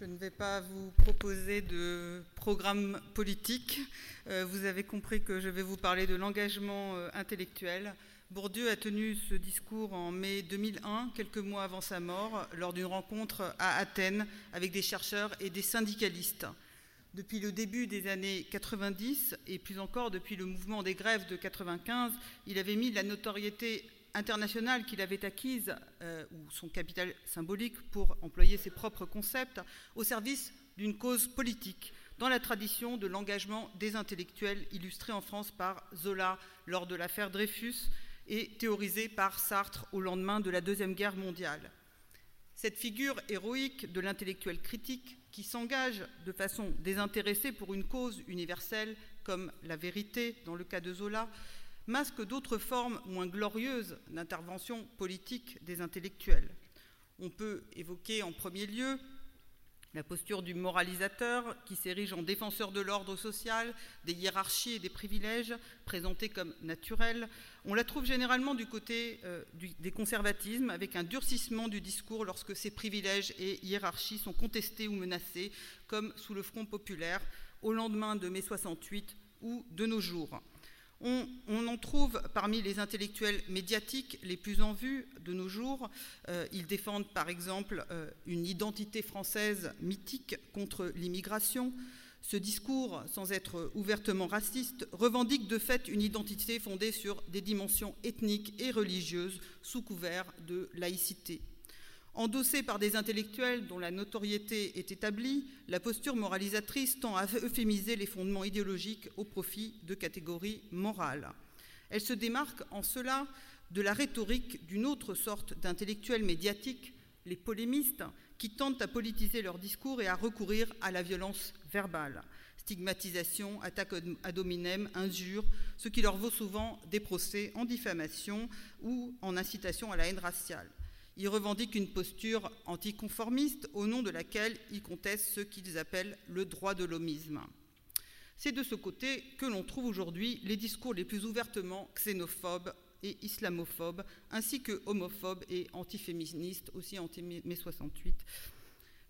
Je ne vais pas vous proposer de programme politique. Euh, vous avez compris que je vais vous parler de l'engagement euh, intellectuel. Bourdieu a tenu ce discours en mai 2001, quelques mois avant sa mort, lors d'une rencontre à Athènes avec des chercheurs et des syndicalistes. Depuis le début des années 90 et plus encore depuis le mouvement des grèves de 95, il avait mis la notoriété internationale qu'il avait acquise, euh, ou son capital symbolique pour employer ses propres concepts, au service d'une cause politique, dans la tradition de l'engagement des intellectuels illustré en France par Zola lors de l'affaire Dreyfus et théorisé par Sartre au lendemain de la Deuxième Guerre mondiale. Cette figure héroïque de l'intellectuel critique qui s'engage de façon désintéressée pour une cause universelle comme la vérité dans le cas de Zola, masque d'autres formes moins glorieuses d'intervention politique des intellectuels. On peut évoquer en premier lieu la posture du moralisateur qui s'érige en défenseur de l'ordre social, des hiérarchies et des privilèges présentés comme naturels. On la trouve généralement du côté euh, des conservatismes avec un durcissement du discours lorsque ces privilèges et hiérarchies sont contestés ou menacés, comme sous le Front populaire au lendemain de mai 68 ou de nos jours. On, en trouve parmi les intellectuels médiatiques les plus en vue de nos jours. Euh, ils défendent par exemple euh, une identité française mythique contre l'immigration. Ce discours, sans être ouvertement raciste, revendique de fait une identité fondée sur des dimensions ethniques et religieuses sous couvert de laïcité. Endossée par des intellectuels dont la notoriété est établie, la posture moralisatrice tend à euphémiser les fondements idéologiques au profit de catégories morales. Elle se démarque en cela de la rhétorique d'une autre sorte d'intellectuels médiatiques, les polémistes, qui tentent à politiser leur discours et à recourir à la violence verbale. Stigmatisation, attaque ad hominem, injures, ce qui leur vaut souvent des procès en diffamation ou en incitation à la haine raciale. Ils revendiquent une posture anticonformiste au nom de laquelle ils contestent ce qu'ils appellent le droit de l'homisme. C'est de ce côté que l'on trouve aujourd'hui les discours les plus ouvertement xénophobes et islamophobes, ainsi que homophobes et antiféministes, aussi anti-mai 68.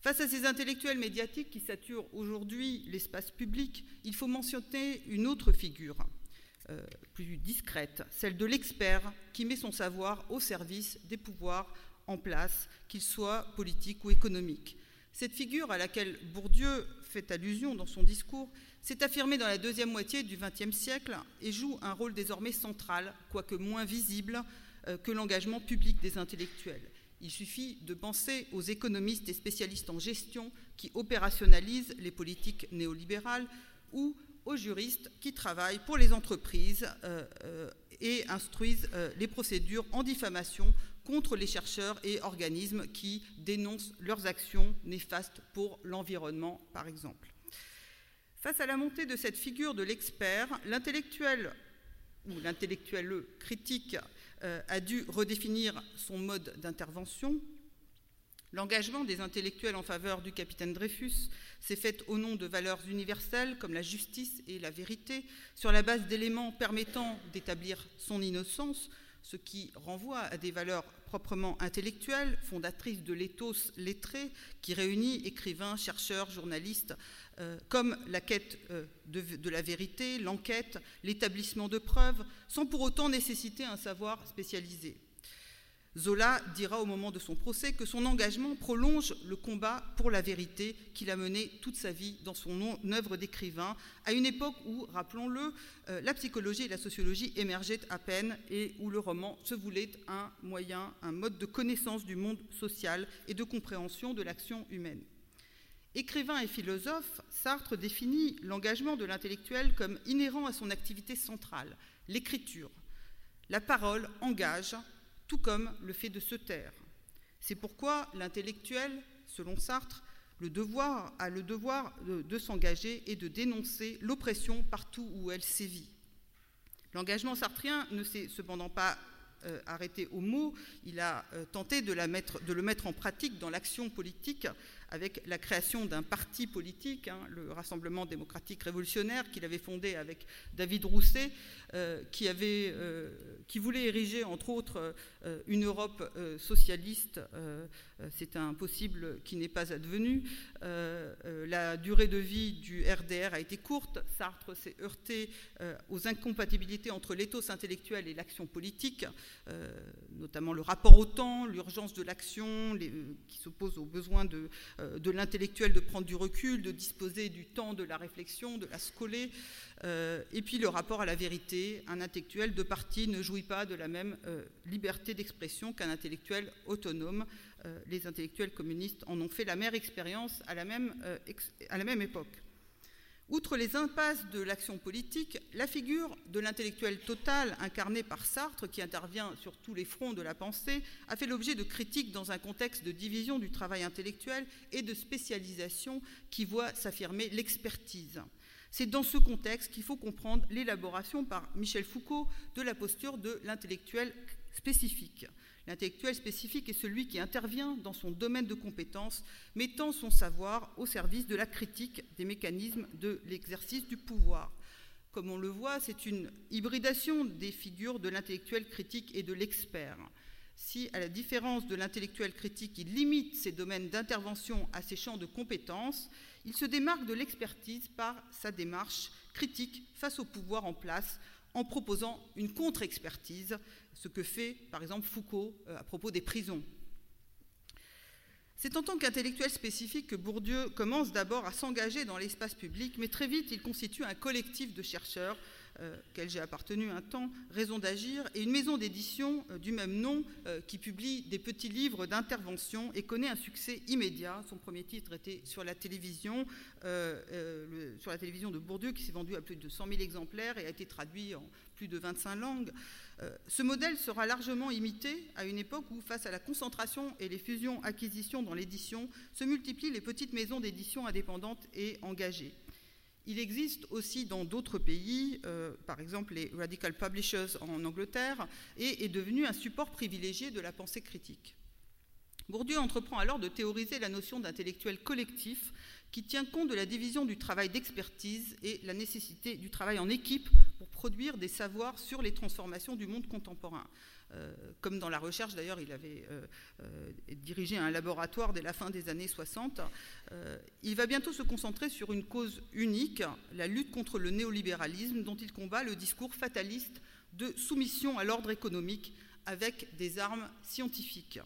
Face à ces intellectuels médiatiques qui saturent aujourd'hui l'espace public, il faut mentionner une autre figure, euh, plus discrète, celle de l'expert qui met son savoir au service des pouvoirs en place, qu'il soit politique ou économique. Cette figure à laquelle Bourdieu fait allusion dans son discours s'est affirmée dans la deuxième moitié du XXe siècle et joue un rôle désormais central, quoique moins visible euh, que l'engagement public des intellectuels. Il suffit de penser aux économistes et spécialistes en gestion qui opérationnalisent les politiques néolibérales ou aux juristes qui travaillent pour les entreprises euh, euh, et instruisent les procédures en diffamation contre les chercheurs et organismes qui dénoncent leurs actions néfastes pour l'environnement, par exemple. Face à la montée de cette figure de l'expert, l'intellectuel ou l'intellectuel critique euh, a dû redéfinir son mode d'intervention. L'engagement des intellectuels en faveur du capitaine Dreyfus s'est fait au nom de valeurs universelles comme la justice et la vérité, sur la base d'éléments permettant d'établir son innocence, ce qui renvoie à des valeurs proprement intellectuelles, fondatrices de l'éthos lettré, qui réunit écrivains, chercheurs, journalistes, euh, comme la quête euh, de, de la vérité, l'enquête, l'établissement de preuves, sans pour autant nécessiter un savoir spécialisé. Zola dira au moment de son procès que son engagement prolonge le combat pour la vérité qu'il a mené toute sa vie dans son œuvre d'écrivain, à une époque où, rappelons-le, euh, la psychologie et la sociologie émergeaient à peine et où le roman se voulait un moyen, un mode de connaissance du monde social et de compréhension de l'action humaine. Écrivain et philosophe, Sartre définit l'engagement de l'intellectuel comme inhérent à son activité centrale, l'écriture. La parole engage tout comme le fait de se taire. C'est pourquoi l'intellectuel, selon Sartre, a le devoir de, s'engager et de dénoncer l'oppression partout où elle sévit. L'engagement sartrien ne s'est cependant pas euh, arrêté au mot, il a euh, tenté de, le mettre en pratique dans l'action politique avec la création d'un parti politique, hein, le Rassemblement démocratique révolutionnaire, qu'il avait fondé avec David Rousset, euh, euh, qui, voulait ériger, entre autres, euh, une Europe socialiste. C'est impossible qui n'est pas advenu. la durée de vie du RDR a été courte. Sartre s'est heurté aux incompatibilités entre l'éthos intellectuel et l'action politique, notamment le rapport au temps, l'urgence de l'action, qui s'oppose aux besoins de, de l'intellectuel de prendre du recul, de disposer du temps de la réflexion, de la scoler. Euh, et puis le rapport à la vérité, un intellectuel de parti ne jouit pas de la même euh, liberté d'expression qu'un intellectuel autonome. Euh, les intellectuels communistes en ont fait la mère expérience même, à la même époque. Outre les impasses de l'action politique, la figure de l'intellectuel total incarné par Sartre, qui intervient sur tous les fronts de la pensée, a fait l'objet de critiques dans un contexte de division du travail intellectuel et de spécialisation qui voit s'affirmer l'expertise. C'est dans ce contexte qu'il faut comprendre l'élaboration par Michel Foucault de la posture de l'intellectuel spécifique. L'intellectuel spécifique est celui qui intervient dans son domaine de compétences, mettant son savoir au service de la critique des mécanismes de l'exercice du pouvoir. Comme on le voit, c'est une hybridation des figures de l'intellectuel critique et de l'expert. Si, à la différence de l'intellectuel critique, il limite ses domaines d'intervention à ses champs de compétences, il se démarque de l'expertise par sa démarche critique face au pouvoir en place en proposant une contre-expertise, ce que fait par exemple Foucault euh, à propos des prisons. C'est en tant qu'intellectuel spécifique que Bourdieu commence d'abord à s'engager dans l'espace public, mais très vite il constitue un collectif de chercheurs auquel j'ai appartenu un temps, Raison d'agir, et une maison d'édition euh, du même nom euh, qui publie des petits livres d'intervention et connaît un succès immédiat. Son premier titre était sur la télévision, sur la télévision de Bourdieu, qui s'est vendu à plus de 100 000 exemplaires et a été traduit en plus de 25 langues. ce modèle sera largement imité à une époque où, face à la concentration et les fusions-acquisitions dans l'édition, se multiplient les petites maisons d'édition indépendantes et engagées. Il existe aussi dans d'autres pays, euh, par exemple les Radical Publishers en Angleterre, et est devenu un support privilégié de la pensée critique. Bourdieu entreprend alors de théoriser la notion d'intellectuel collectif qui tient compte de la division du travail d'expertise et la nécessité du travail en équipe pour produire des savoirs sur les transformations du monde contemporain. Euh, comme dans la recherche, d'ailleurs, il avait euh, euh, dirigé un laboratoire dès la fin des années 60. il va bientôt se concentrer sur une cause unique, la lutte contre le néolibéralisme, dont il combat le discours fataliste de soumission à l'ordre économique avec des armes scientifiques.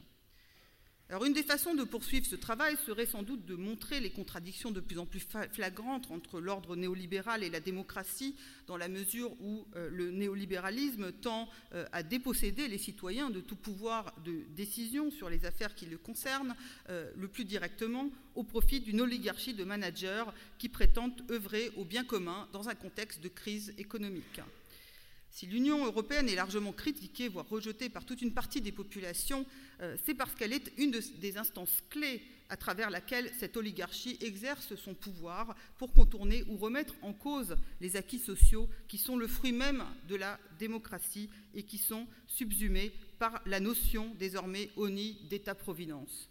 Une des façons de poursuivre ce travail serait sans doute de montrer les contradictions de plus en plus flagrantes entre l'ordre néolibéral et la démocratie, dans la mesure où euh, le néolibéralisme tend euh, à déposséder les citoyens de tout pouvoir de décision sur les affaires qui le concernent, euh, le plus directement au profit d'une oligarchie de managers qui prétendent œuvrer au bien commun dans un contexte de crise économique. Si l'Union européenne est largement critiquée, voire rejetée par toute une partie des populations, euh, c'est parce qu'elle est une des instances clés à travers laquelle cette oligarchie exerce son pouvoir pour contourner ou remettre en cause les acquis sociaux qui sont le fruit même de la démocratie et qui sont subsumés par la notion désormais ONI d'État-providence.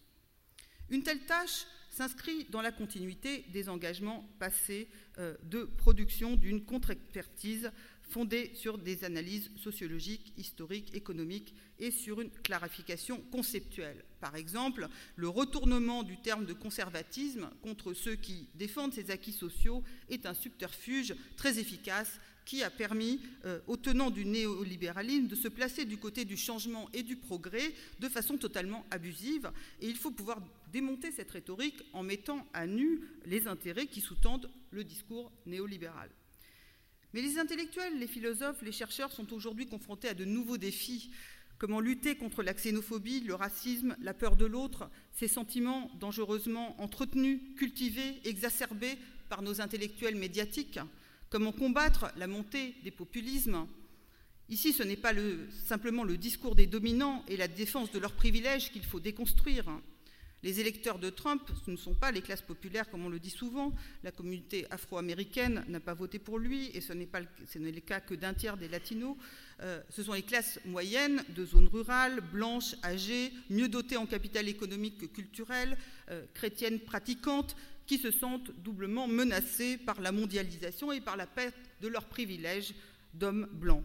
Une telle tâche s'inscrit dans la continuité des engagements passés euh, de production d'une contre-expertise fondée sur des analyses sociologiques, historiques, économiques et sur une clarification conceptuelle. Par exemple, le retournement du terme de conservatisme contre ceux qui défendent ces acquis sociaux est un subterfuge très efficace qui a permis euh, aux tenants du néolibéralisme de se placer du côté du changement et du progrès de façon totalement abusive. Et il faut pouvoir démonter cette rhétorique en mettant à nu les intérêts qui sous-tendent le discours néolibéral. Mais les intellectuels, les philosophes, les chercheurs sont aujourd'hui confrontés à de nouveaux défis. Comment lutter contre la xénophobie, le racisme, la peur de l'autre, ces sentiments dangereusement entretenus, cultivés, exacerbés par nos intellectuels médiatiques? Comment combattre la montée des populismes? Ici, ce n'est pas simplement le discours des dominants et la défense de leurs privilèges qu'il faut déconstruire. Les électeurs de Trump, ce ne sont pas les classes populaires comme on le dit souvent. La communauté afro-américaine n'a pas voté pour lui et ce n'est pas le, cas que d'un tiers des latinos. Euh, ce sont les classes moyennes de zones rurales, blanches, âgées, mieux dotées en capital économique que culturel, euh, chrétiennes pratiquantes, qui se sentent doublement menacées par la mondialisation et par la perte de leurs privilèges d'hommes blancs.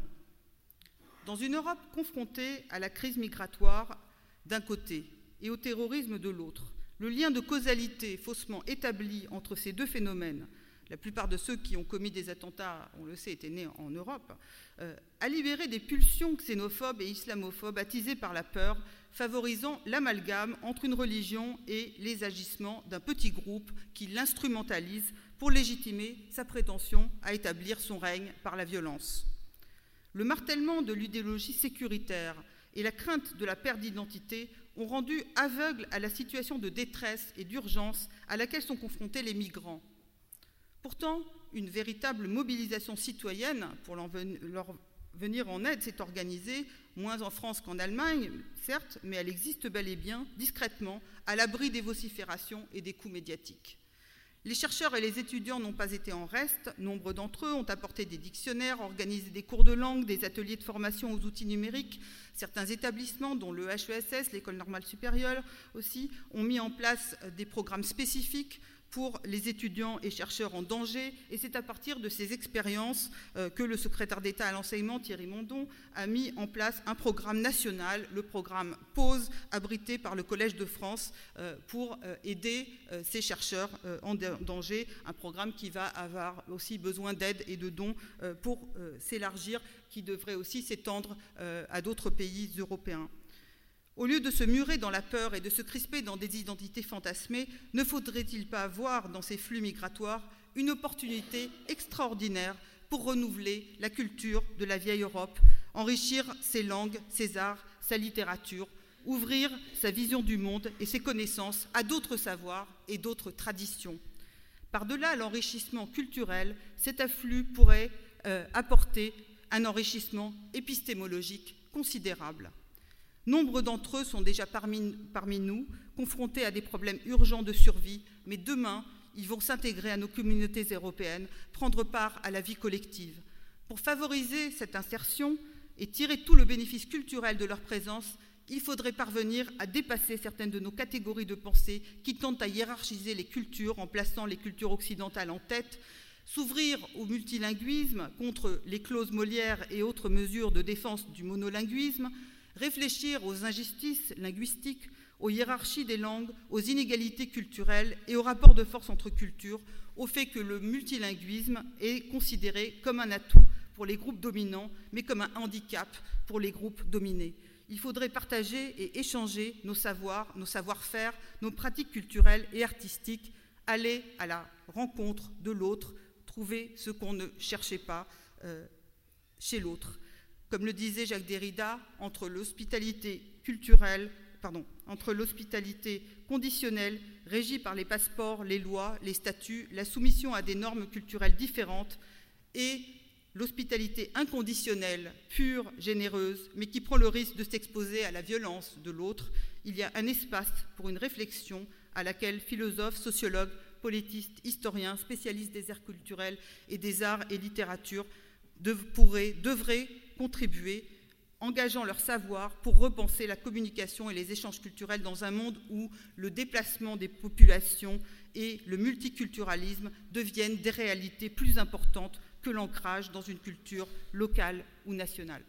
Dans une Europe confrontée à la crise migratoire d'un côté et au terrorisme de l'autre. Le lien de causalité faussement établi entre ces deux phénomènes, la plupart de ceux qui ont commis des attentats, on le sait, étaient nés en Europe, euh, a libéré des pulsions xénophobes et islamophobes attisées par la peur, favorisant l'amalgame entre une religion et les agissements d'un petit groupe qui l'instrumentalise pour légitimer sa prétention à établir son règne par la violence. Le martèlement de l'idéologie sécuritaire et la crainte de la perte d'identité ont rendu aveugles à la situation de détresse et d'urgence à laquelle sont confrontés les migrants. Pourtant, une véritable mobilisation citoyenne pour leur venir en aide s'est organisée, moins en France qu'en Allemagne, certes, mais elle existe bel et bien, discrètement, à l'abri des vociférations et des coups médiatiques. Les chercheurs et les étudiants n'ont pas été en reste. Nombre d'entre eux ont apporté des dictionnaires, organisé des cours de langue, des ateliers de formation aux outils numériques. Certains établissements, dont le HESS, l'École normale supérieure aussi, ont mis en place des programmes spécifiques pour les étudiants et chercheurs en danger. Et c'est à partir de ces expériences euh, que le secrétaire d'État à l'enseignement, Thierry Mondon, a mis en place un programme national, le programme PAUSE, abrité par le Collège de France, euh, pour euh, aider ces chercheurs en danger. Un programme qui va avoir aussi besoin d'aide et de dons pour s'élargir, qui devrait aussi s'étendre à d'autres pays européens. Au lieu de se murer dans la peur et de se crisper dans des identités fantasmées, ne faudrait-il pas voir dans ces flux migratoires une opportunité extraordinaire pour renouveler la culture de la vieille Europe, enrichir ses langues, ses arts, sa littérature, ouvrir sa vision du monde et ses connaissances à d'autres savoirs et d'autres traditions? Par-delà l'enrichissement culturel, cet afflux pourrait euh, apporter un enrichissement épistémologique considérable. Nombre d'entre eux sont déjà parmi, nous, confrontés à des problèmes urgents de survie, mais demain, ils vont s'intégrer à nos communautés européennes, prendre part à la vie collective. Pour favoriser cette insertion et tirer tout le bénéfice culturel de leur présence, il faudrait parvenir à dépasser certaines de nos catégories de pensée qui tentent à hiérarchiser les cultures en plaçant les cultures occidentales en tête, s'ouvrir au multilinguisme contre les clauses Molière et autres mesures de défense du monolinguisme, réfléchir aux injustices linguistiques, aux hiérarchies des langues, aux inégalités culturelles et aux rapports de force entre cultures, au fait que le multilinguisme est considéré comme un atout pour les groupes dominants, mais comme un handicap pour les groupes dominés. Il faudrait partager et échanger nos savoirs, nos savoir-faire, nos pratiques culturelles et artistiques, aller à la rencontre de l'autre, trouver ce qu'on ne cherchait pas euh, chez l'autre. Comme le disait Jacques Derrida, entre l'hospitalité culturelle, pardon, entre l'hospitalité conditionnelle, régie par les passeports, les lois, les statuts, la soumission à des normes culturelles différentes, et l'hospitalité inconditionnelle, pure, généreuse, mais qui prend le risque de s'exposer à la violence de l'autre, il y a un espace pour une réflexion à laquelle philosophes, sociologues, politistes, historiens, spécialistes des arts culturels et des arts et littératures pourraient, devraient contribuer, engageant leur savoir pour repenser la communication et les échanges culturels dans un monde où le déplacement des populations et le multiculturalisme deviennent des réalités plus importantes que l'ancrage dans une culture locale ou nationale.